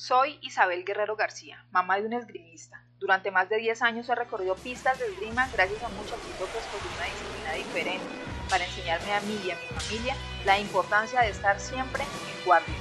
Soy Isabel Guerrero García, mamá de un esgrimista. Durante más de 10 años he recorrido pistas de esgrima gracias a muchos que escogí una disciplina diferente para enseñarme a mí y a mi familia la importancia de estar siempre en guardia.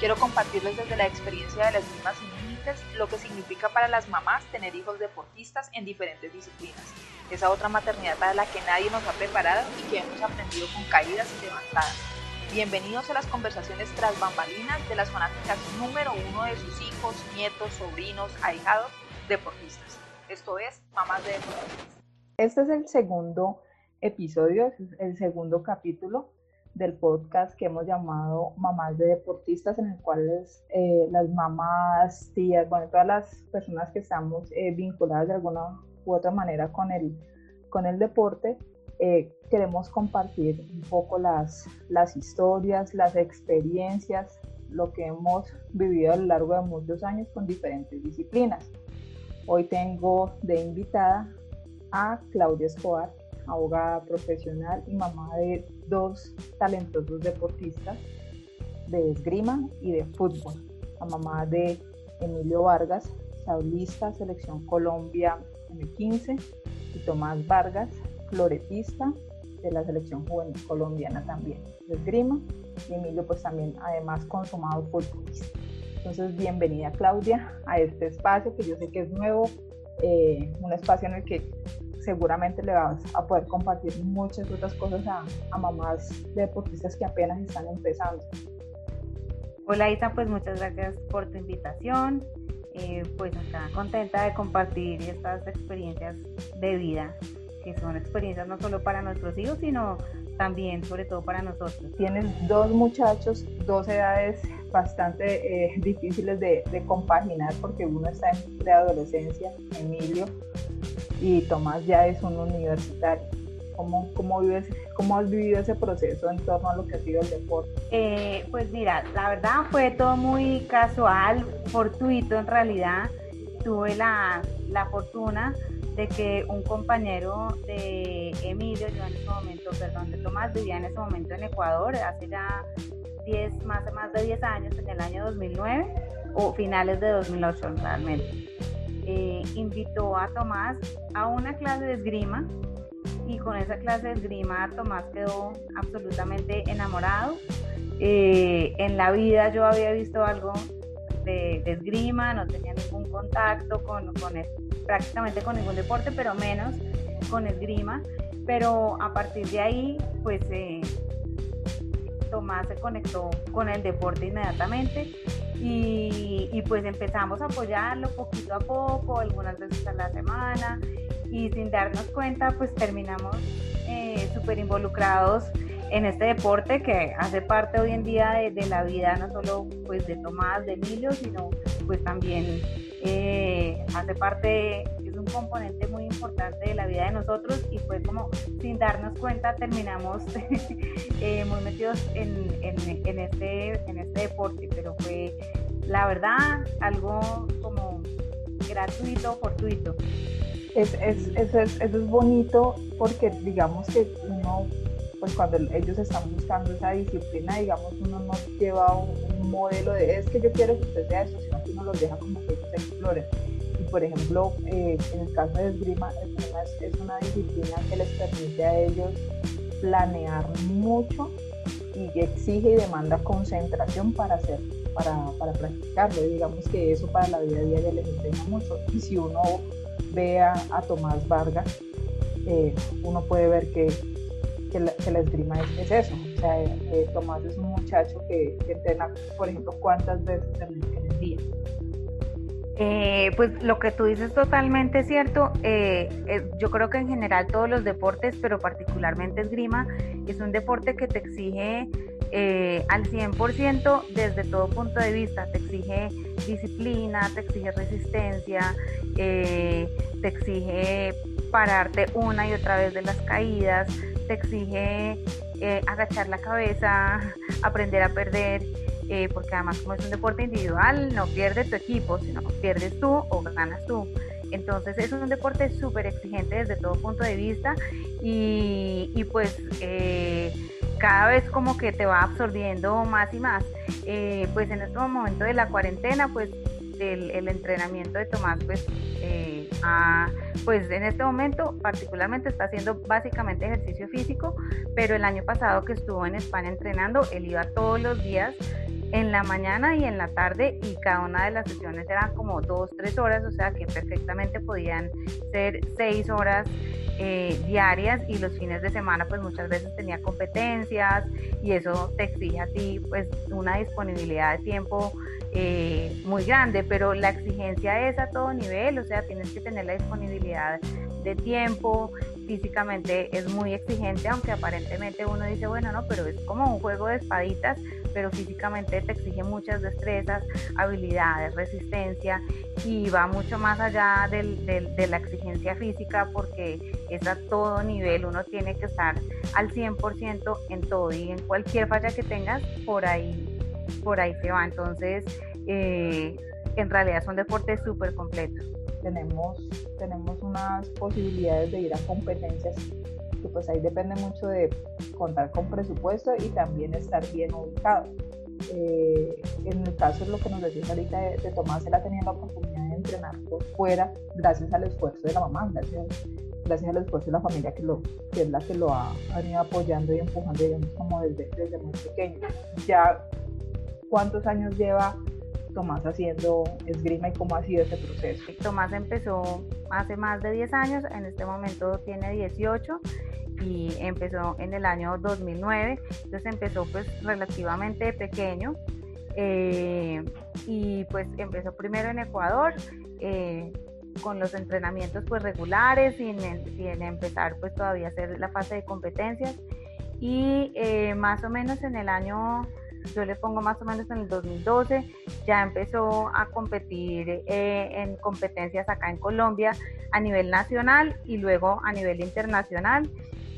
Quiero compartirles desde la experiencia de la esgrima sin lo que significa para las mamás tener hijos deportistas en diferentes disciplinas. Esa otra maternidad para la que nadie nos ha preparado y que hemos aprendido con caídas y levantadas Bienvenidos a las conversaciones tras bambalinas de las fanáticas número uno de sus hijos, nietos, sobrinos, ahijados, deportistas. Esto es Mamás de Deportistas. Este es el segundo episodio, el segundo capítulo del podcast que hemos llamado Mamás de Deportistas, en el cual eh, las mamás, tías, bueno, todas las personas que estamos eh, vinculadas de alguna u otra manera con el, con el deporte, eh, queremos compartir un poco las, las historias, las experiencias, lo que hemos vivido a lo largo de muchos años con diferentes disciplinas. Hoy tengo de invitada a Claudia Escobar, abogada profesional y mamá de dos talentosos deportistas de esgrima y de fútbol. La mamá de Emilio Vargas, saulista, Selección Colombia M15, y Tomás Vargas, floretista de la selección juvenil colombiana también, de esgrima, y Emilio pues también además consumado futbolista. Entonces, bienvenida Claudia a este espacio que yo sé que es nuevo, eh, un espacio en el que seguramente le vas a poder compartir muchas otras cosas a, a mamás deportistas que apenas están empezando. Hola Isa, pues muchas gracias por tu invitación. Eh, pues acá contenta de compartir estas experiencias de vida que son experiencias no solo para nuestros hijos, sino también, sobre todo, para nosotros. Tienes dos muchachos, dos edades bastante eh, difíciles de, compaginar porque uno está en preadolescencia, Emilio, y Tomás ya es un universitario. ¿Cómo, cómo, vives, ¿Cómo has vivido ese proceso en torno a lo que ha sido el deporte? Eh, pues mira, la verdad fue todo muy casual, fortuito en realidad. Tuve la, la fortuna de que un compañero de Emilio, yo en ese momento, perdón, de Tomás, vivía en ese momento en Ecuador, hace ya 10, más, más de 10 años, en el año 2009 o finales de 2008 realmente. Eh, invitó a Tomás a una clase de esgrima y con esa clase de esgrima Tomás quedó absolutamente enamorado. Eh, en la vida yo había visto algo de, esgrima, no tenía ningún contacto con, con prácticamente con ningún deporte, pero menos con esgrima. Pero a partir de ahí, pues eh, Tomás se conectó con el deporte inmediatamente y, pues empezamos a apoyarlo poquito a poco, algunas veces a la semana y sin darnos cuenta pues terminamos eh, súper involucrados en este deporte que hace parte hoy en día de, la vida no solo pues de Tomás, de Emilio, sino pues también eh, hace parte, es un componente muy importante de la vida de nosotros y fue como sin darnos cuenta terminamos eh, muy metidos en, en, este, en este deporte, pero fue la verdad algo como gratuito, fortuito. Es, es, es, eso es bonito porque digamos que uno pues cuando ellos están buscando esa disciplina, digamos, uno no lleva un, modelo de es que yo quiero que usted sea eso, sino que uno los deja como que ellos exploren. Y por ejemplo, eh, en el caso de esgrima, esgrima es, una disciplina que les permite a ellos planear mucho y exige y demanda concentración para hacer, para, para practicarlo. digamos que eso para la vida diaria les enseña mucho. Y si uno ve a, Tomás Vargas, eh, uno puede ver que que la, esgrima es, eso. O sea, eh, Tomás es un muchacho que, entrena, por ejemplo, cuántas veces en, el día. Eh, pues lo que tú dices es totalmente cierto. Eh, yo creo que en general todos los deportes, pero particularmente esgrima, es un deporte que te exige al 100% desde todo punto de vista. Te exige disciplina, te exige resistencia, te exige pararte una y otra vez de las caídas, te exige eh, agachar la cabeza, aprender a perder, eh, porque además como es un deporte individual, no pierde tu equipo, sino pierdes tú o ganas tú. entonces es un deporte súper exigente desde todo punto de vista y, pues eh, cada vez como que te va absorbiendo más y más. Pues en este momento de la cuarentena, pues el, entrenamiento de Tomás, pues, eh, pues en este momento particularmente está haciendo básicamente ejercicio físico, pero el año pasado que estuvo en España entrenando, él iba todos los días en la mañana y en la tarde y cada una de las sesiones eran como dos, tres horas, o sea que perfectamente podían ser seis horas eh, diarias y los fines de semana pues muchas veces tenía competencias y eso te exige a ti pues una disponibilidad de tiempo eh, muy grande, pero la exigencia es a todo nivel, o sea, tienes que tener la disponibilidad de tiempo, físicamente es muy exigente, aunque aparentemente uno dice, bueno, no, pero es como un juego de espaditas, pero físicamente te exige muchas destrezas, habilidades, resistencia y va mucho más allá del, de la exigencia física porque es a todo nivel, uno tiene que estar al 100% en todo y en cualquier falla que tengas, por ahí, por ahí se va. Entonces, eh, en realidad son deportes súper completos tenemos, tenemos unas posibilidades de ir a competencias que pues ahí depende mucho de contar con presupuesto y también estar bien ubicado. Eh, en el caso de lo que nos decís ahorita de, Tomás, él ha tenido la oportunidad de entrenar por fuera gracias al esfuerzo de la mamá, gracias, gracias al esfuerzo de la familia que, lo, que es la que lo ha, venido apoyando y empujando, digamos, como desde, desde muy pequeño. Ya, ¿cuántos años lleva Tomás haciendo esgrima y cómo ha sido ese proceso? Tomás empezó hace más de 10 años, en este momento tiene 18 y empezó en el año 2009, entonces empezó pues relativamente pequeño eh, y pues empezó primero en Ecuador. Eh, con los entrenamientos pues regulares sin, sin, empezar pues todavía hacer la fase de competencias y eh, más o menos en el año yo le pongo más o menos en el 2012, ya empezó a competir eh, en competencias acá en Colombia a nivel nacional y luego a nivel internacional.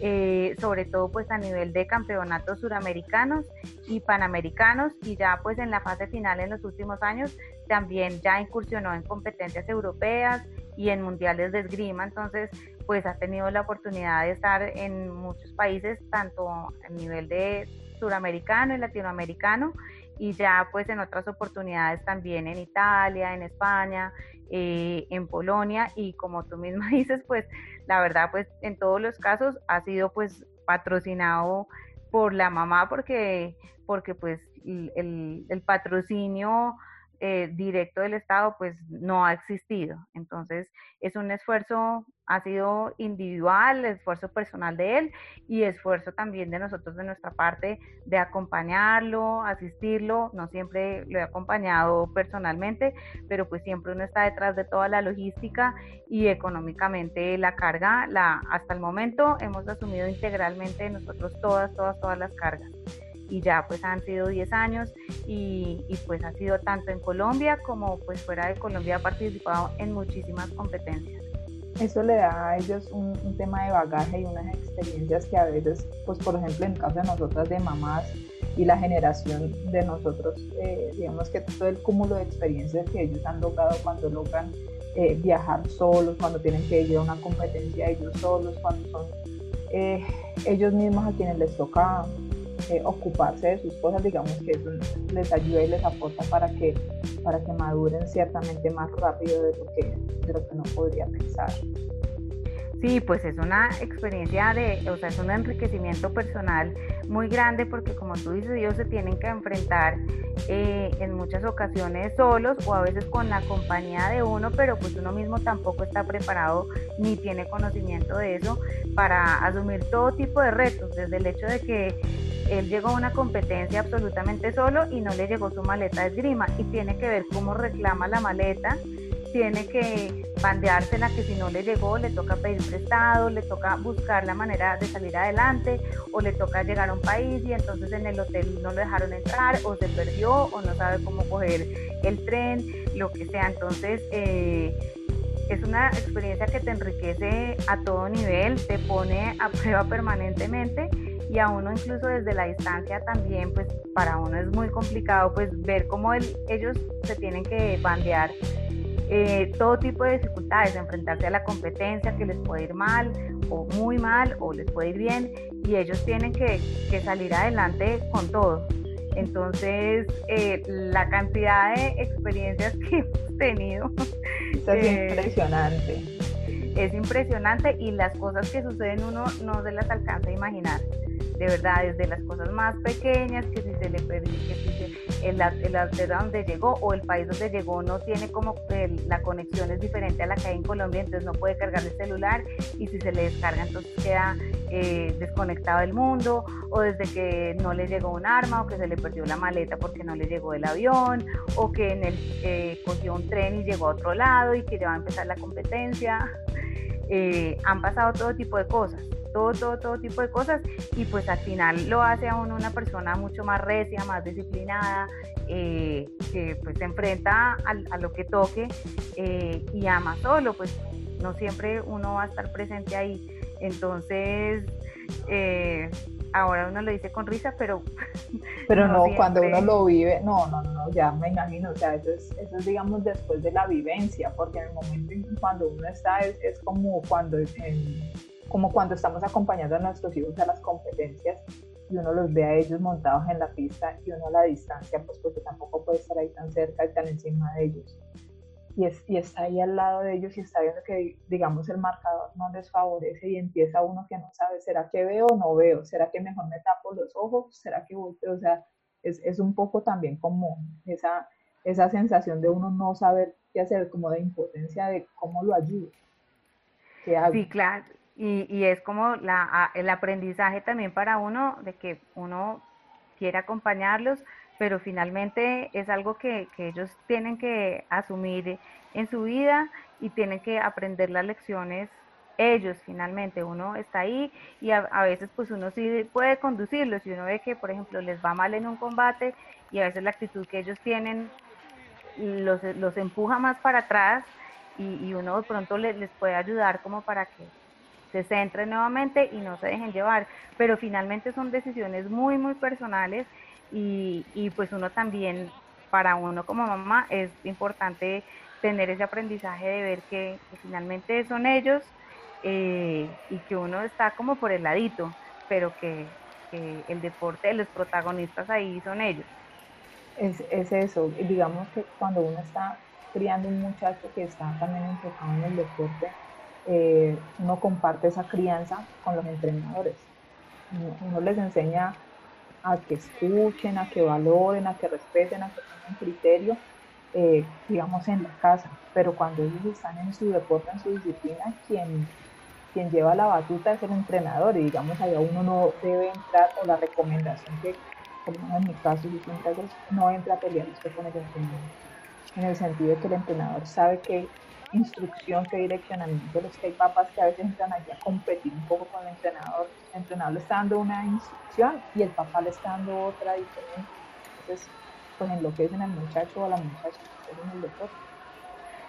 Eh, sobre todo pues a nivel de campeonatos suramericanos y panamericanos y ya pues en la fase final en los últimos años también ya incursionó en competencias europeas y en mundiales de esgrima, entonces pues ha tenido la oportunidad de estar en muchos países, tanto a nivel de suramericano y latinoamericano y ya pues en otras oportunidades también en Italia, en España, eh, en Polonia y como tú misma dices pues la verdad pues en todos los casos ha sido pues patrocinado por la mamá porque porque pues el, el patrocinio eh, directo del Estado pues no ha existido. Entonces es un esfuerzo, ha sido individual, esfuerzo personal de él y esfuerzo también de nosotros de nuestra parte de acompañarlo, asistirlo. No siempre lo he acompañado personalmente, pero pues siempre uno está detrás de toda la logística y económicamente la carga, la, hasta el momento hemos asumido integralmente nosotros todas, todas, todas las cargas y ya pues han sido 10 años y, pues ha sido tanto en Colombia como pues fuera de Colombia ha participado en muchísimas competencias. Eso le da a ellos un, tema de bagaje y unas experiencias que a veces, pues por ejemplo en el caso de nosotras de mamás y la generación de nosotros, eh, digamos que todo el cúmulo de experiencias que ellos han logrado cuando logran eh, viajar solos, cuando tienen que ir a una competencia ellos solos, cuando son eh, ellos mismos a quienes les toca eh, ocuparse de sus cosas, digamos que eso les ayuda y les aporta para que, para que maduren ciertamente más rápido de lo que, de lo que no podría pensar. Sí, pues es una experiencia de, o sea, es un enriquecimiento personal muy grande porque como tú dices, ellos se tienen que enfrentar eh, en muchas ocasiones solos o a veces con la compañía de uno, pero pues uno mismo tampoco está preparado ni tiene conocimiento de eso para asumir todo tipo de retos, desde el hecho de que él llegó a una competencia absolutamente solo y no le llegó su maleta de esgrima y tiene que ver cómo reclama la maleta, tiene que bandeársela que si no le llegó le toca pedir prestado, le toca buscar la manera de salir adelante o le toca llegar a un país y entonces en el hotel no lo dejaron entrar o se perdió o no sabe cómo coger el tren, lo que sea. Entonces, eh, es una experiencia que te enriquece a todo nivel, te pone a prueba permanentemente y a uno incluso desde la distancia también, pues para uno es muy complicado pues ver cómo ellos se tienen que bandear eh, todo tipo de dificultades, enfrentarse a la competencia que les puede ir mal o muy mal o les puede ir bien y ellos tienen que, salir adelante con todo. Entonces, eh, la cantidad de experiencias que hemos tenido es eh, impresionante. Es impresionante y las cosas que suceden uno no se las alcanza a imaginar de verdad, desde las cosas más pequeñas, que si se le perdió, que si el, el, donde llegó o el país donde llegó no tiene como la conexión es diferente a la que hay en Colombia, entonces no puede cargar el celular y si se le descarga entonces queda eh, desconectado del mundo, o desde que no le llegó un arma, o que se le perdió la maleta porque no le llegó el avión, o que en el, eh, cogió un tren y llegó a otro lado y que ya va a empezar la competencia. Eh, han pasado todo tipo de cosas todo, todo, todo tipo de cosas y pues al final lo hace a uno una persona mucho más recia, más disciplinada, eh, que pues se enfrenta a, lo que toque eh, y ama solo, pues no siempre uno va a estar presente ahí. Entonces, eh, ahora uno lo dice con risa, pero... Pero no, cuando uno lo vive, no, no, no, ya me imagino, o sea, eso es, eso es digamos después de la vivencia, porque en el momento en cuando uno está es, es como cuando en, como cuando estamos acompañando a nuestros hijos a las competencias y uno los ve a ellos montados en la pista y uno a la distancia, pues porque tampoco puede estar ahí tan cerca y tan encima de ellos. Y, es, y está ahí al lado de ellos y está viendo que, digamos, el marcador no les favorece y empieza uno que no sabe, ¿será que veo o no veo? ¿Será que mejor me tapo los ojos? ¿Será que volteo? O sea, es, es un poco también como esa, esa sensación de uno no saber qué hacer, como de impotencia de cómo lo ayudo. Sí, claro, y, y es como la, el aprendizaje también para uno de que uno quiere acompañarlos, pero finalmente es algo que, que, ellos tienen que asumir en su vida y tienen que aprender las lecciones ellos finalmente. Uno está ahí y a, a, veces pues uno sí puede conducirlos y uno ve que por ejemplo les va mal en un combate y a veces la actitud que ellos tienen los, los empuja más para atrás y, y uno de pronto les, les puede ayudar como para que se centren nuevamente y no se dejen llevar. Pero finalmente son decisiones muy, muy personales y, y pues uno también, para uno como mamá, es importante tener ese aprendizaje de ver que, finalmente son ellos eh, y que uno está como por el ladito, pero que, el deporte, los protagonistas ahí son ellos. Es, es eso, digamos que cuando uno está criando un muchacho que está también enfocado en el deporte, eh, uno comparte esa crianza con los entrenadores. Uno, les enseña a que escuchen, a que valoren, a que respeten, a que tengan criterio, eh, digamos, en la casa. Pero cuando ellos están en su deporte, en su disciplina, quien, quien lleva la batuta es el entrenador y digamos, allá uno no debe entrar, o la recomendación que, en mi caso, yo no entra a pelear usted con el entrenador. En el sentido de que el entrenador sabe que instrucción, qué direccionamiento. Los que hay papás que a veces entran aquí a competir un poco con el entrenador. El entrenador le está dando una instrucción y el papá le está dando otra diferente. Entonces, pues enloquecen al muchacho o a la muchacha en el deporte.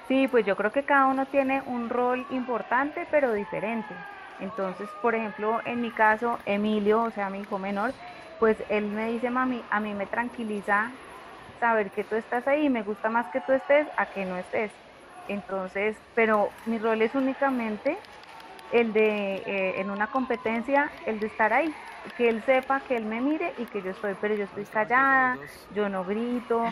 Sí, pues yo creo que cada uno tiene un rol importante, pero diferente. Entonces, por ejemplo, en mi caso, Emilio, o sea, mi hijo menor, pues él me dice, mami, a mí me tranquiliza saber que tú estás ahí, me gusta más que tú estés a que no estés. Entonces, pero mi rol es únicamente el de, eh, en una competencia, el de estar ahí, que él sepa, que él me mire y que yo estoy, pero yo estoy callada, yo no grito,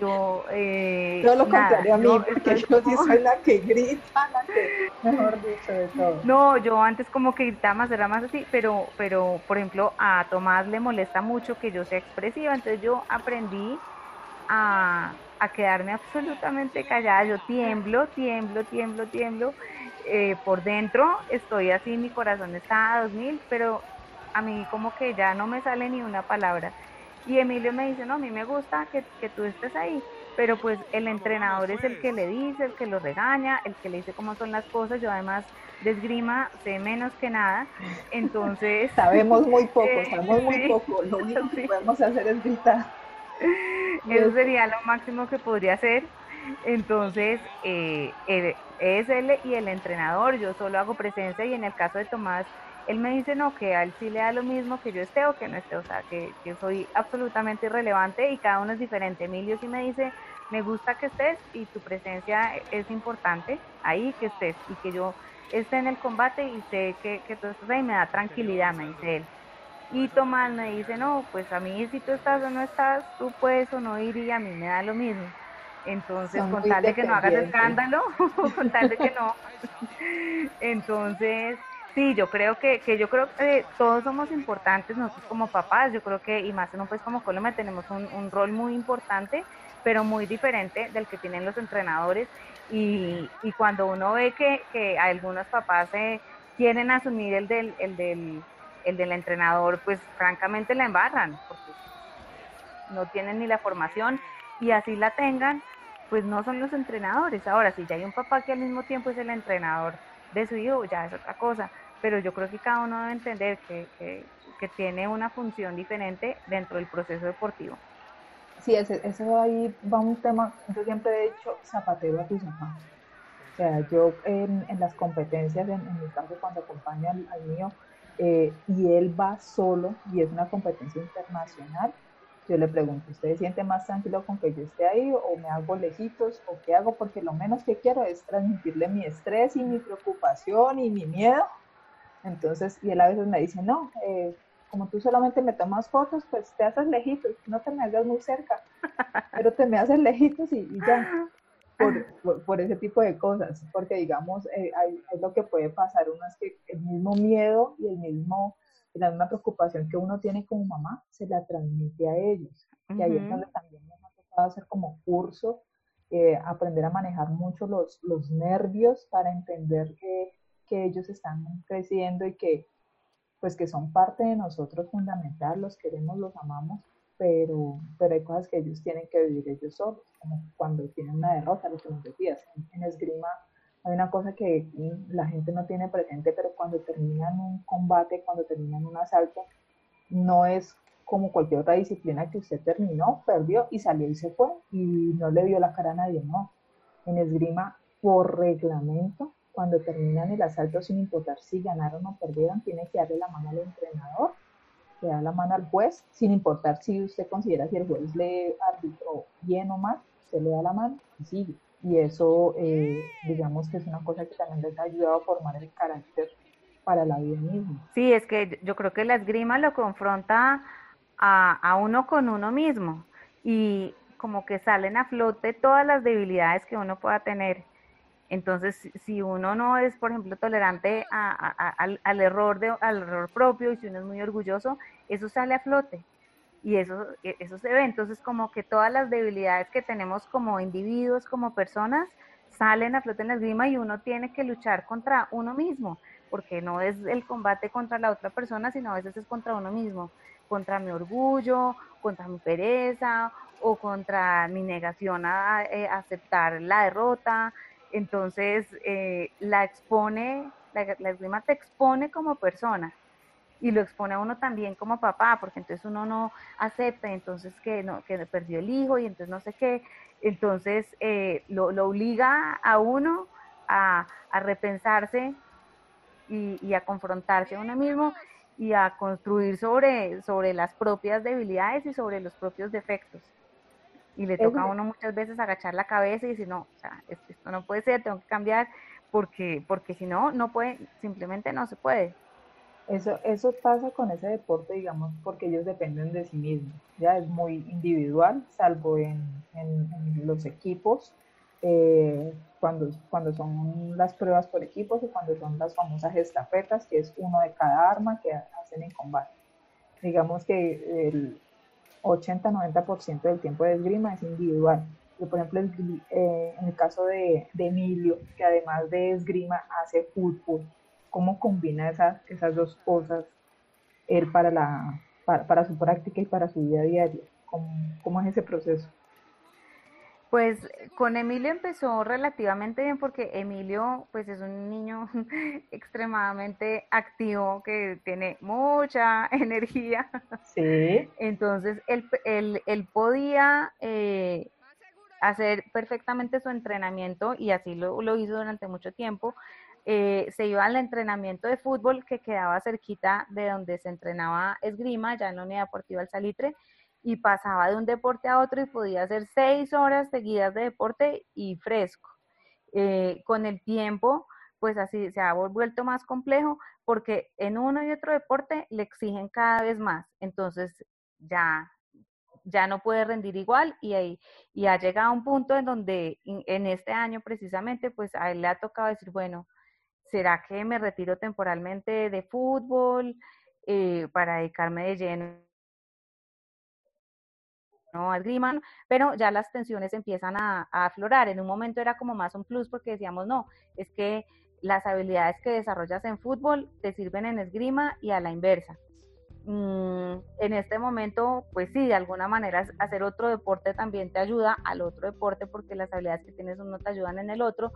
yo... Eh, Todo lo contrario a mí, porque yo sí soy la que grita, la que, mejor dicho, de todo. No, yo antes como que gritaba más, era más así, pero, pero, por ejemplo, a Tomás le molesta mucho que yo sea expresiva, entonces yo aprendí a, a quedarme absolutamente callada. Yo tiemblo, tiemblo, tiemblo, tiemblo. Eh, por dentro estoy así, mi corazón está a 2000, pero a mí como que ya no me sale ni una palabra. Y Emilio me dice, no, a mí me gusta que, que tú estés ahí, pero pues el entrenador es el que le dice, el que lo regaña, el que le dice cómo son las cosas. Yo además de esgrima sé menos que nada, entonces... sabemos muy poco, eh, sabemos muy poco, lo único que podemos hacer es gritar. Eso sería lo máximo que podría hacer. Entonces, eh, es él y el entrenador, yo solo hago presencia y en el caso de Tomás, él me dice no, que a él sí le da lo mismo que yo esté o que no esté, o sea, que, que soy absolutamente irrelevante y cada uno es diferente. Emilio sí me dice, me gusta que estés y tu presencia es importante ahí, que estés y que yo esté en el combate y sé que, que tú estás ahí, me da tranquilidad, me dice él. Y Tomás me dice, no, pues a mí si tú estás o no estás, tú puedes o no ir y a mí me da lo mismo. Entonces, con tal de que no hagas escándalo, con tal de que no. Entonces, sí, yo creo que, que yo creo que todos somos importantes, nosotros como papás, yo creo que, y más en un país como Colombia, tenemos un, un rol muy importante, pero muy diferente del que tienen los entrenadores. Y, y cuando uno ve que, que algunos papás se quieren asumir el del, el del el del entrenador, pues francamente la embarran, porque no tienen ni la formación y así la tengan, pues no son los entrenadores. Ahora, si ya hay un papá que al mismo tiempo es el entrenador de su hijo, ya es otra cosa. Pero yo creo que cada uno debe entender que, que, tiene una función diferente dentro del proceso deportivo. Sí, ese, eso ahí va un tema, yo siempre he dicho zapatero a tu zapato. O sea, yo en, en las competencias, en, mi caso cuando acompaño al mío, eh, y él va solo y es una competencia internacional, yo le pregunto, ¿usted se siente más tranquilo con que yo esté ahí o me hago lejitos o qué hago? Porque lo menos que quiero es transmitirle mi estrés y mi preocupación y mi miedo. Entonces, y él a veces me dice, no, eh, como tú solamente me tomas fotos, pues te haces lejitos, no te me hagas muy cerca, pero te me haces lejitos y, ya. Por, por, ese tipo de cosas, porque digamos, eh, es lo que puede pasar, uno es que el mismo miedo y el mismo la misma preocupación que uno tiene como mamá, se la transmite a ellos. Y ahí es donde también nos ha tocado hacer como curso, eh, aprender a manejar mucho los, los nervios para entender que, que, ellos están creciendo y que pues que son parte de nosotros fundamental, los queremos, los amamos, pero, pero hay cosas que ellos tienen que vivir ellos solos, como cuando tienen una derrota, lo que nos decías, en esgrima hay una cosa que la gente no tiene presente, pero cuando terminan un combate, cuando terminan un asalto, no es como cualquier otra disciplina que usted terminó, perdió y salió y se fue y no le dio la cara a nadie, no. En esgrima, por reglamento, cuando terminan el asalto, sin importar si ganaron o perdieron, tiene que darle la mano al entrenador, le da la mano al juez, sin importar si usted considera si el juez le arbitró bien o mal, se le da la mano y sigue y eso eh, digamos que es una cosa que también les ha ayudado a formar el carácter para la vida misma. Sí, es que yo creo que la esgrima lo confronta a, a uno con uno mismo y como que salen a flote todas las debilidades que uno pueda tener. Entonces, si uno no es, por ejemplo, tolerante a, al error propio y si uno es muy orgulloso, eso sale a flote y eso, e, eso se ve. Entonces, como que todas las debilidades que tenemos como individuos, como personas, salen a flote en la esgrima y uno tiene que luchar contra uno mismo, porque no es el combate contra la otra persona, sino a veces es contra uno mismo, contra mi orgullo, contra mi pereza o contra mi negación a, eh, aceptar la derrota. Entonces, eh, la expone, la, la te expone como persona y lo expone a uno también como papá, porque entonces uno no acepta, entonces que, no, que perdió el hijo y entonces no sé qué, entonces eh, lo, lo, obliga a uno a, a repensarse y, y, a confrontarse a uno mismo y a construir sobre, sobre las propias debilidades y sobre los propios defectos. Y le toca a uno muchas veces agachar la cabeza y decir, no, o sea, esto no puede ser, tengo que cambiar, porque, porque si no, no puede, simplemente no se puede. Eso, eso pasa con ese deporte, digamos, porque ellos dependen de sí mismos. Ya es muy individual, salvo en, en, los equipos, eh, cuando, cuando son las pruebas por equipos y cuando son las famosas estafetas, que es uno de cada arma que hacen en combate. Digamos que el 80-90% del tiempo de esgrima es individual. Yo, por ejemplo, eh, en el caso de, de Emilio, que además de esgrima hace fútbol, cómo combina esas, esas dos cosas él para, la, para, su práctica y para su vida diaria. ¿Cómo, ¿Cómo, es ese proceso? Pues con Emilio empezó relativamente bien porque Emilio pues es un niño extremadamente activo que tiene mucha energía. Sí. Entonces él, él, él podía eh, hacer perfectamente su entrenamiento y así lo, lo hizo durante mucho tiempo eh, se iba al entrenamiento de fútbol que quedaba cerquita de donde se entrenaba esgrima, ya en la Unidad Deportiva El Salitre, y pasaba de un deporte a otro y podía hacer seis horas seguidas de deporte y fresco. Eh, con el tiempo, pues así se ha vuelto más complejo porque en uno y otro deporte le exigen cada vez más. Entonces ya ya no puede rendir igual y, ahí, y ha llegado a un punto en donde en este año precisamente, pues a él le ha tocado decir, bueno, ¿será que me retiro temporalmente de fútbol eh, para dedicarme de lleno no al grima, pero ya las tensiones empiezan a, a, aflorar. En un momento era como más un plus porque decíamos, no, es que las habilidades que desarrollas en fútbol te sirven en esgrima y a la inversa. Mm, en este momento, pues sí, de alguna manera hacer otro deporte también te ayuda al otro deporte porque las habilidades que tienes uno te ayudan en el otro,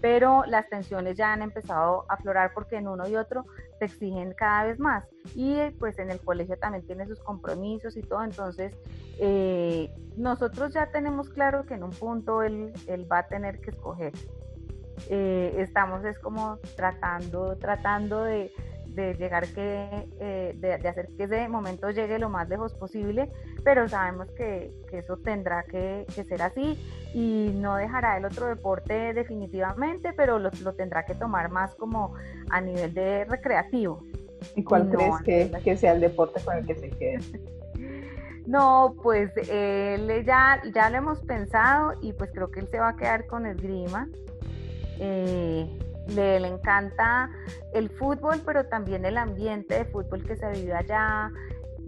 pero las tensiones ya han empezado a aflorar porque en uno y otro te exigen cada vez más. Y pues en el colegio también tiene sus compromisos y todo, entonces eh, nosotros ya tenemos claro que en un punto él, él va a tener que escoger. Eh, estamos es como tratando, tratando de de llegar que, eh, de, hacer que ese momento llegue lo más lejos posible, pero sabemos que, eso tendrá que, ser así y no dejará el otro deporte definitivamente, pero lo, tendrá que tomar más como a nivel de recreativo. ¿Y cuál crees que, que, sea el deporte con el que se quede? No, pues él ya, ya lo hemos pensado y pues creo que él se va a quedar con esgrima. Eh, le, encanta el fútbol, pero también el ambiente de fútbol que se vive allá,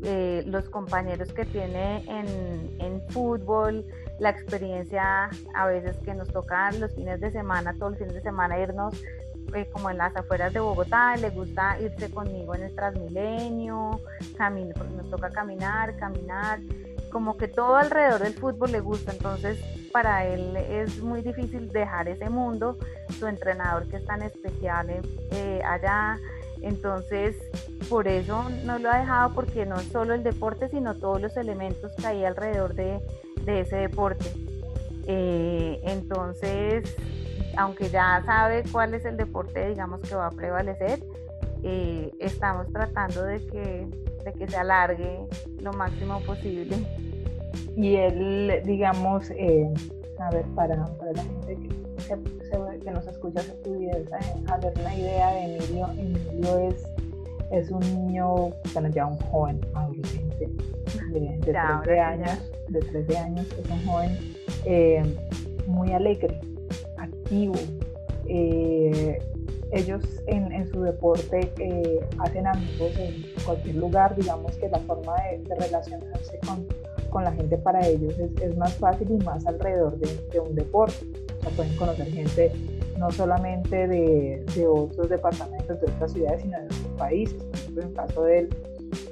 eh, los compañeros que tiene en, en, fútbol, la experiencia a veces que nos toca los fines de semana, todos los fines de semana irnos eh, como en las afueras de Bogotá, le gusta irse conmigo en el Transmilenio, porque nos toca caminar, caminar, como que todo alrededor del fútbol le gusta, entonces para él es muy difícil dejar ese mundo, su entrenador que es tan especial eh, allá, entonces por eso no lo ha dejado porque no es solo el deporte, sino todos los elementos que hay alrededor de, ese deporte. Eh, entonces, aunque ya sabe cuál es el deporte, digamos, que va a prevalecer, eh, estamos tratando de que, de que se alargue lo máximo posible. Y él, digamos, eh, a ver, para, la gente que, que nos escucha, se pudiese hacer una idea de Emilio, Emilio es, es un niño, bueno, ya un joven adolescente de, de 13 años, de 13 años, es un joven eh, muy alegre, activo, eh, ellos en, su deporte hacen amigos en cualquier lugar, digamos que la forma de, relacionarse con, con la gente para ellos es, más fácil y más alrededor de, un deporte. O sea, pueden conocer gente no solamente de, de otros departamentos, de otras ciudades, sino de otros países. Por ejemplo, en el caso de él,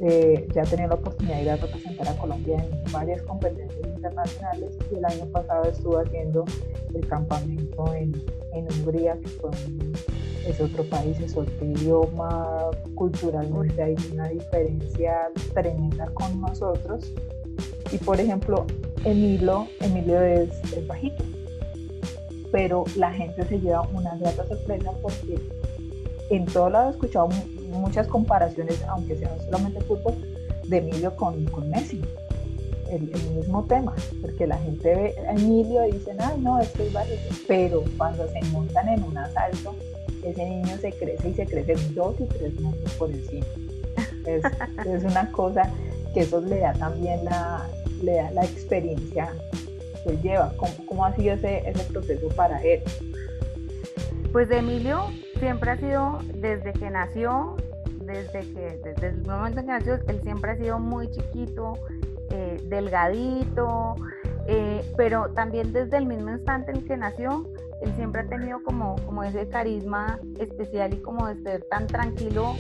eh, ya tenía la oportunidad de ir a representar a Colombia en varias competencias internacionales y el año pasado estuvo haciendo el campamento en, en Hungría, que fue es otro país, es otro idioma, culturalmente hay una diferencia tremenda con nosotros y por ejemplo, Emilio, Emilio es, bajito, pero la gente se lleva una grata sorpresa porque en todo lado he escuchado muchas comparaciones, aunque sea solamente fútbol, de Emilio con, con Messi. El, mismo tema, porque la gente ve a Emilio y dicen, ay, no, esto es bajito, pero cuando se montan en un asalto, ese niño se crece y se crece dos y tres metros por encima. Es, es una cosa que eso le da también la, le da la experiencia que lleva. ¿Cómo, cómo ha sido ese, ese proceso para él? Pues Emilio siempre ha sido, desde que nació, desde que desde el momento en que nació, él siempre ha sido muy chiquito, eh, delgadito, eh, pero también desde el mismo instante en que nació, él siempre ha tenido como, como ese carisma especial y como de ser tan tranquilo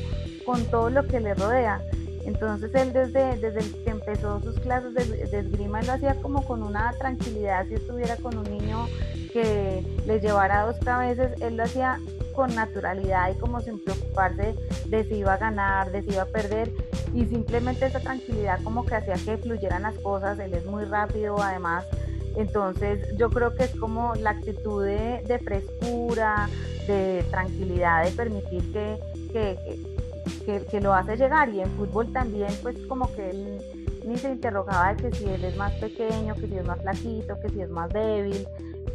con todo lo que le rodea. Entonces él desde, desde que empezó sus clases de, esgrima lo hacía como con una tranquilidad, si estuviera con un niño que le llevara dos cabezas, él lo hacía con naturalidad y como sin preocuparse de si iba a ganar, de si iba a perder. Y simplemente esa tranquilidad como que hacía que fluyeran las cosas, él es muy rápido además, entonces yo creo que es como la actitud de, frescura, de tranquilidad, de permitir que, que que, lo hace llegar y en fútbol también pues como que él ni se interrogaba de que si él es más pequeño, que si es más flaquito, que si es más débil.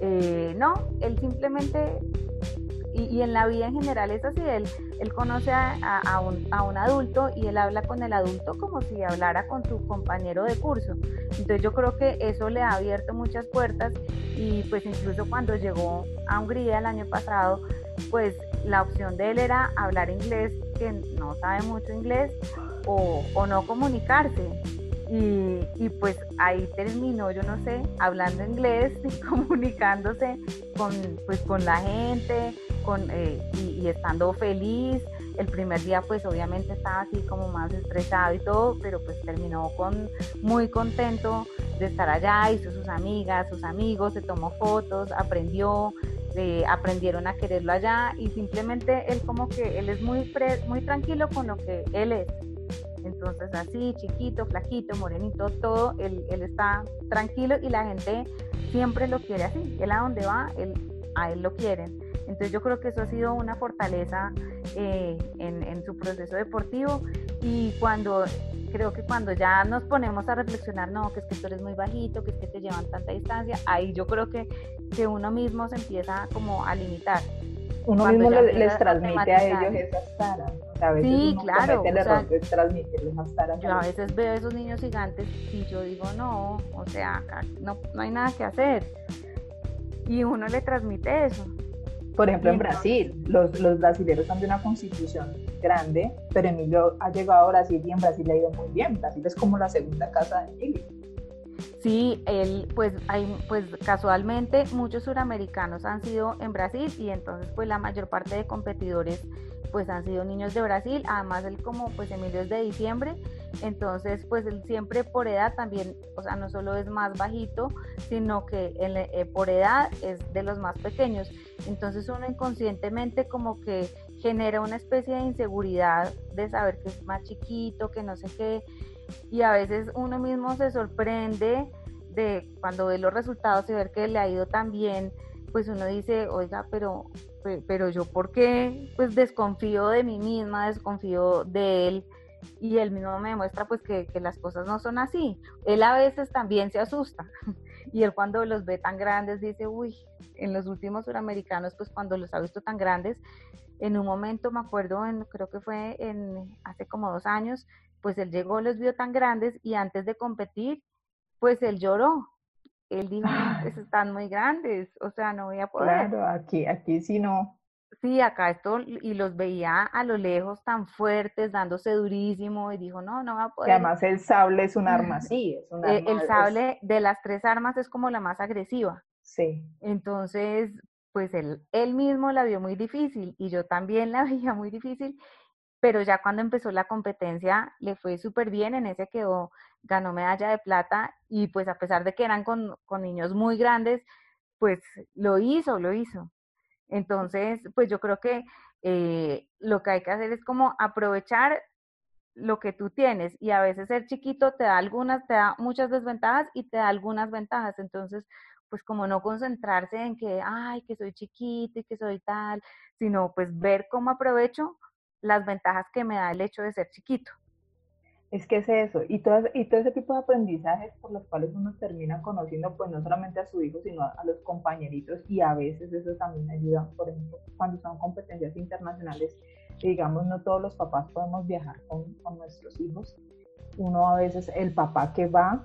Eh, no, él simplemente, y, en la vida en general es así, él, él conoce a, un, a, un, adulto y él habla con el adulto como si hablara con su compañero de curso. Entonces yo creo que eso le ha abierto muchas puertas y pues incluso cuando llegó a Hungría el año pasado, pues la opción de él era hablar inglés, que no sabe mucho inglés, o, no comunicarse. Y, pues ahí terminó, yo no sé, hablando inglés y comunicándose con, pues, con la gente con, eh, y, estando feliz. El primer día pues obviamente estaba así como más estresado y todo, pero pues terminó con muy contento de estar allá, hizo sus amigas, sus amigos, se tomó fotos, aprendió, aprendieron a quererlo allá y simplemente él como que él es muy, muy tranquilo con lo que él es. Entonces así, chiquito, flaquito, morenito, todo, él, él está tranquilo y la gente siempre lo quiere así. Él a donde va, él, a él lo quieren. Entonces yo creo que eso ha sido una fortaleza eh, en, en, su proceso deportivo y cuando creo que cuando ya nos ponemos a reflexionar, no, que es que tú eres muy bajito, que es que te llevan tanta distancia, ahí yo creo que, que uno mismo se empieza como a limitar. Uno mismo les, transmite a ellos esas taras. a veces sí, uno claro. El error de transmitirles esas taras. Yo a veces veo a esos niños gigantes y yo digo, no, o sea, no, no hay nada que hacer. Y uno le transmite eso. Por ejemplo, en Brasil, los, los brasileños son de una constitución grande, pero Emilio ha llegado a Brasil y en Brasil le ha ido muy bien. Brasil es como la segunda casa de Emilio. Sí, él, pues, hay, pues casualmente muchos suramericanos han sido en Brasil y entonces pues la mayor parte de competidores pues han sido niños de Brasil, además él como pues Emilio es de diciembre, entonces pues él siempre por edad también, o sea, no solo es más bajito, sino que eh, por edad es de los más pequeños, entonces uno inconscientemente como que genera una especie de inseguridad de saber que es más chiquito, que no sé qué, y a veces uno mismo se sorprende de cuando ve los resultados y ver que le ha ido tan bien, pues uno dice, oiga, pero, pero yo por qué pues desconfío de mí misma, desconfío de él y él mismo me demuestra pues que, que las cosas no son así. Él a veces también se asusta y él cuando los ve tan grandes dice, uy, en los últimos suramericanos pues cuando los ha visto tan grandes, en un momento me acuerdo, en, creo que fue en hace como dos años, pues él llegó, los vio tan grandes y antes de competir, pues él lloró. Él dijo, pues están muy grandes, o sea, no voy a poder. Claro, aquí, aquí sí no. Sí, acá esto, y los veía a lo lejos tan fuertes, dándose durísimo, y dijo, no, no va a poder. Y además el sable es un arma, sí, es un eh, arma. El, sable de las tres armas es como la más agresiva. Sí. Entonces, pues él, él mismo la vio muy difícil, y yo también la veía muy difícil, pero ya cuando empezó la competencia le fue súper bien, en ese quedó, ganó medalla de plata y pues a pesar de que eran con, niños muy grandes, pues lo hizo, lo hizo. Entonces, pues yo creo que eh, lo que hay que hacer es como aprovechar lo que tú tienes y a veces ser chiquito te da algunas, te da muchas desventajas y te da algunas ventajas. Entonces, pues como no concentrarse en que, ay, que soy chiquito y que soy tal, sino pues ver cómo aprovecho las ventajas que me da el hecho de ser chiquito. Es que es eso, y todo, y todo ese tipo de aprendizajes por los cuales uno termina conociendo, pues no solamente a su hijo, sino a, los compañeritos, y a veces eso también ayuda, por ejemplo, cuando son competencias internacionales, digamos, no todos los papás podemos viajar con, con nuestros hijos. Uno a veces, el papá que va,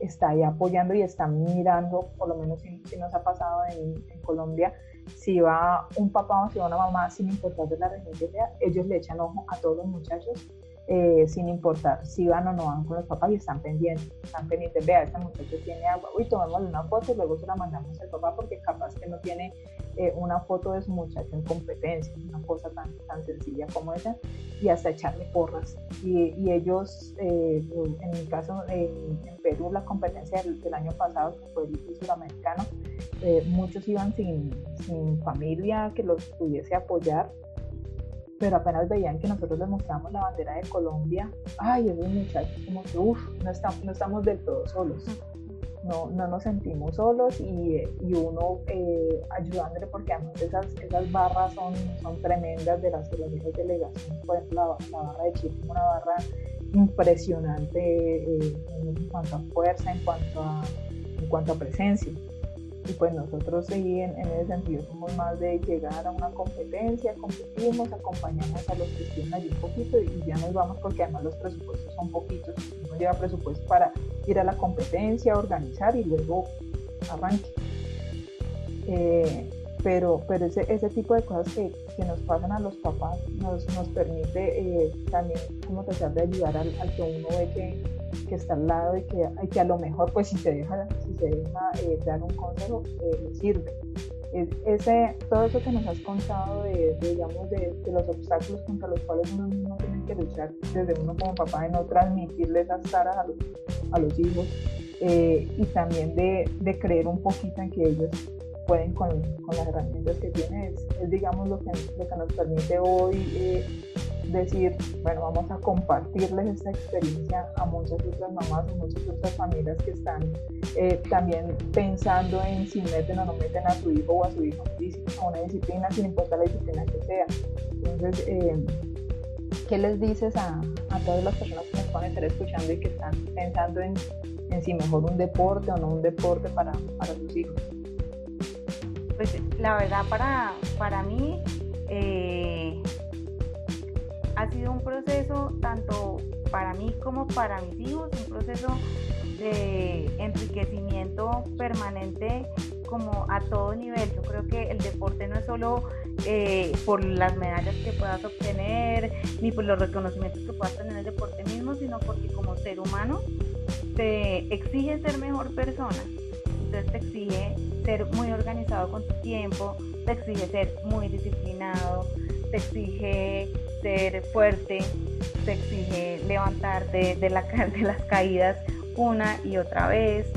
está ahí apoyando y está mirando, por lo menos si, nos ha pasado en Colombia, si va un papá o si va una mamá, sin importar de la región que sea, ellos le echan ojo a todos los muchachos eh, sin importar si van o no van con los papás y están pendientes, están pendientes, vea, este muchacho tiene agua, uy, tomémosle una foto y luego se la mandamos al papá porque capaz que no tiene eh, una foto de su muchacho en competencia, una cosa tan, tan sencilla como esa, y hasta echarle porras. Y, y ellos, eh, en mi caso, en Perú, la competencia del, año pasado, que fue el suramericano, muchos iban sin, sin familia que los pudiese apoyar pero apenas veían que nosotros les mostramos la bandera de Colombia, ay, esos muchachos como que, uff, no no estamos del todo solos, no, no nos sentimos solos y, y uno eh, ayudándole porque además esas, esas barras son, son tremendas de las, de delegaciones, por ejemplo, la, barra de Chile es una barra impresionante eh, en cuanto a fuerza, en cuanto a, en cuanto a presencia. Y pues nosotros sí, en, ese sentido, somos más de llegar a una competencia, competimos, acompañamos a los que estén allí un poquito y ya nos vamos porque además los presupuestos son poquitos. Uno lleva presupuesto para ir a la competencia, organizar y luego arranque. Eh, pero, pero ese, ese tipo de cosas que, que, nos pasan a los papás nos, nos permite eh, también como tratar de ayudar al, al, que uno ve que, que está al lado y que, que a lo mejor pues si se deja, si se deja eh, dar un consejo eh, sirve. ese, todo eso que nos has contado de, digamos, de, de, los obstáculos contra los cuales uno mismo tiene que luchar desde uno como papá de no transmitirle esas taras a los, a los hijos y también de, de creer un poquito en que ellos pueden con, con las herramientas que tienen. Es, digamos, lo que, lo que nos permite hoy eh, decir, bueno, vamos a compartirles esta experiencia a muchas otras mamás, a muchas otras familias que están eh, también pensando en si meten o no meten a su hijo o a su hijo a una disciplina, sin importar la disciplina que sea. Entonces, eh, ¿qué les dices a, a, todas las personas que nos pueden estar escuchando y que están pensando en, en si mejor un deporte o no un deporte para, para sus hijos? Pues la verdad para, para mí eh, ha sido un proceso tanto para mí como para mis hijos, un proceso de enriquecimiento permanente como a todo nivel. Yo creo que el deporte no es solo eh, por las medallas que puedas obtener, ni por los reconocimientos que puedas tener en el deporte mismo, sino porque como ser humano te exige ser mejor persona. Entonces te exige ser muy organizado con tu tiempo, te exige ser muy disciplinado, te exige ser fuerte, te exige levantarte de, la, de las caídas una y otra vez.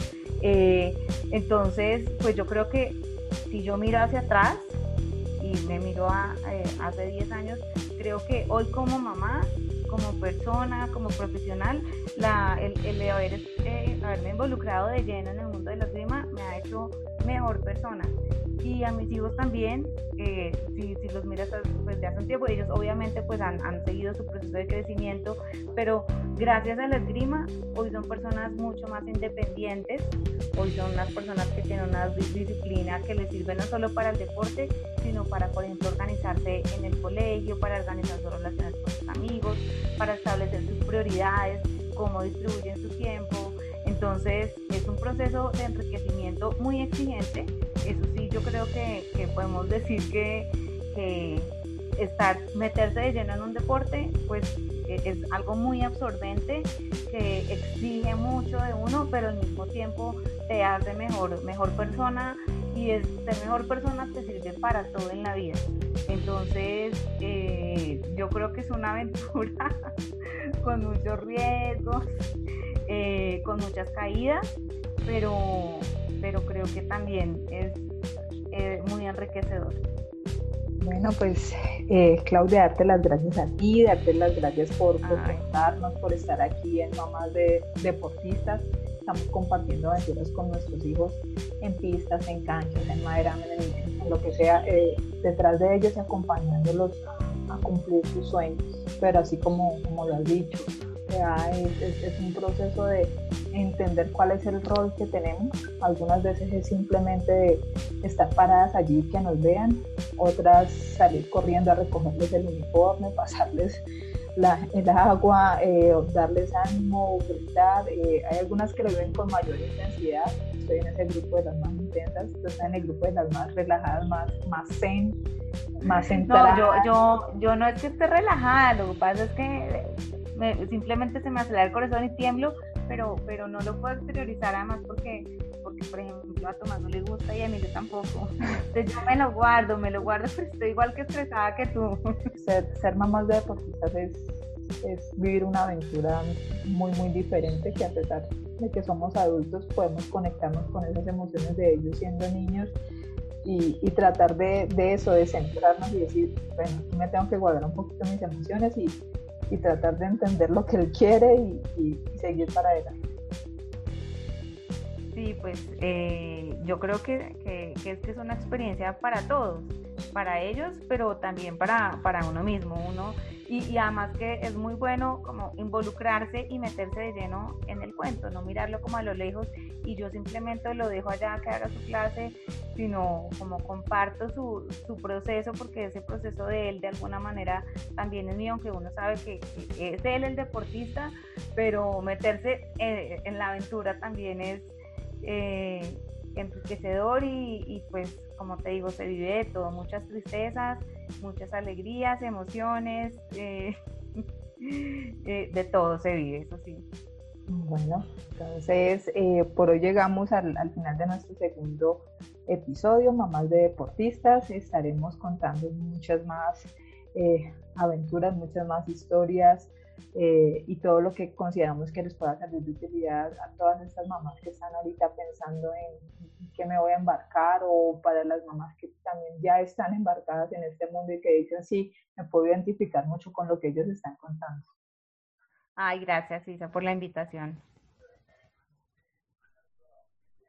Eh, entonces, pues yo creo que si yo miro hacia atrás y me miro a, eh, hace 10 años, creo que hoy como mamá, como persona, como profesional, la, el, el eh, haberme involucrado de lleno en el mundo de la esgrima mejor persona. Y a mis hijos también, eh, si, si, los miras pues de hace un tiempo, ellos obviamente pues han, han, seguido su proceso de crecimiento, pero gracias a la esgrima hoy son personas mucho más independientes, hoy son unas personas que tienen una disciplina que les sirve no solo para el deporte, sino para, por ejemplo, organizarse en el colegio, para organizar sus relaciones con sus amigos, para establecer sus prioridades, cómo distribuyen su tiempo, entonces es un proceso de enriquecimiento muy exigente. Eso sí, yo creo que, podemos decir que, estar, meterse de lleno en un deporte, pues e, es algo muy absorbente, que exige mucho de uno, pero al mismo tiempo te hace mejor, mejor persona y es, ser mejor persona te sirve para todo en la vida. Entonces, eh, yo creo que es una aventura con muchos riesgos, eh, con muchas caídas, pero, pero creo que también es muy enriquecedor. Bueno, pues eh, Claudia, darte las gracias a ti, darte las gracias por, por por estar aquí en Mamás de Deportistas. Estamos compartiendo aventuras con nuestros hijos en pistas, en canchas, en madera, en, lo que sea, eh, detrás de ellos y acompañándolos a, cumplir sus sueños. Pero así como, como lo has dicho, es, un proceso de entender cuál es el rol que tenemos. Algunas veces es simplemente estar paradas allí que nos vean, otras salir corriendo a recogerles el uniforme, pasarles el agua, eh, darles ánimo, gritar. Eh, hay algunas que lo viven con mayor intensidad. Estoy en ese grupo de las más intensas, estoy en el grupo de las más relajadas, más, más zen, más centradas. No, yo, yo, yo no es que esté relajada, lo que pasa es que simplemente se me acelera el corazón y tiemblo, pero, pero no lo puedo exteriorizar además porque, porque, por ejemplo, a Tomás no le gusta y a mí yo tampoco. Entonces yo me lo guardo, me lo guardo, pero estoy igual que estresada que tú. Ser, ser mamás de deportistas es, es vivir una aventura muy, muy diferente que a pesar de que somos adultos podemos conectarnos con esas emociones de ellos siendo niños y, y, tratar de, de, eso, de centrarnos y decir, bueno, aquí me tengo que guardar un poquito mis emociones y, y tratar de entender lo que él quiere y, seguir para adelante. Sí, pues eh, yo creo que, que, es que es una experiencia para todos. Para ellos, pero también para, para uno mismo. Uno, y, además que es muy bueno como involucrarse y meterse de lleno en el cuento, no mirarlo como a lo lejos y yo simplemente lo dejo allá que haga su clase, sino como comparto su, su proceso porque ese proceso de él de alguna manera también es mío, aunque uno sabe que, es él el deportista, pero meterse en, en la aventura también es... Eh, enriquecedor y, pues como te digo, se vive de todo, muchas tristezas, muchas alegrías, emociones, eh, eh, de todo se vive, eso sí. Bueno, entonces eh, por hoy llegamos al, al, final de nuestro segundo episodio, Mamás de Deportistas. Estaremos contando muchas más aventuras, muchas más historias, eh, y todo lo que consideramos que les pueda servir de utilidad a todas estas mamás que están ahorita pensando en qué me voy a embarcar o para las mamás que también ya están embarcadas en este mundo y que dicen sí, me puedo identificar mucho con lo que ellos están contando. Ay, gracias Isa por la invitación.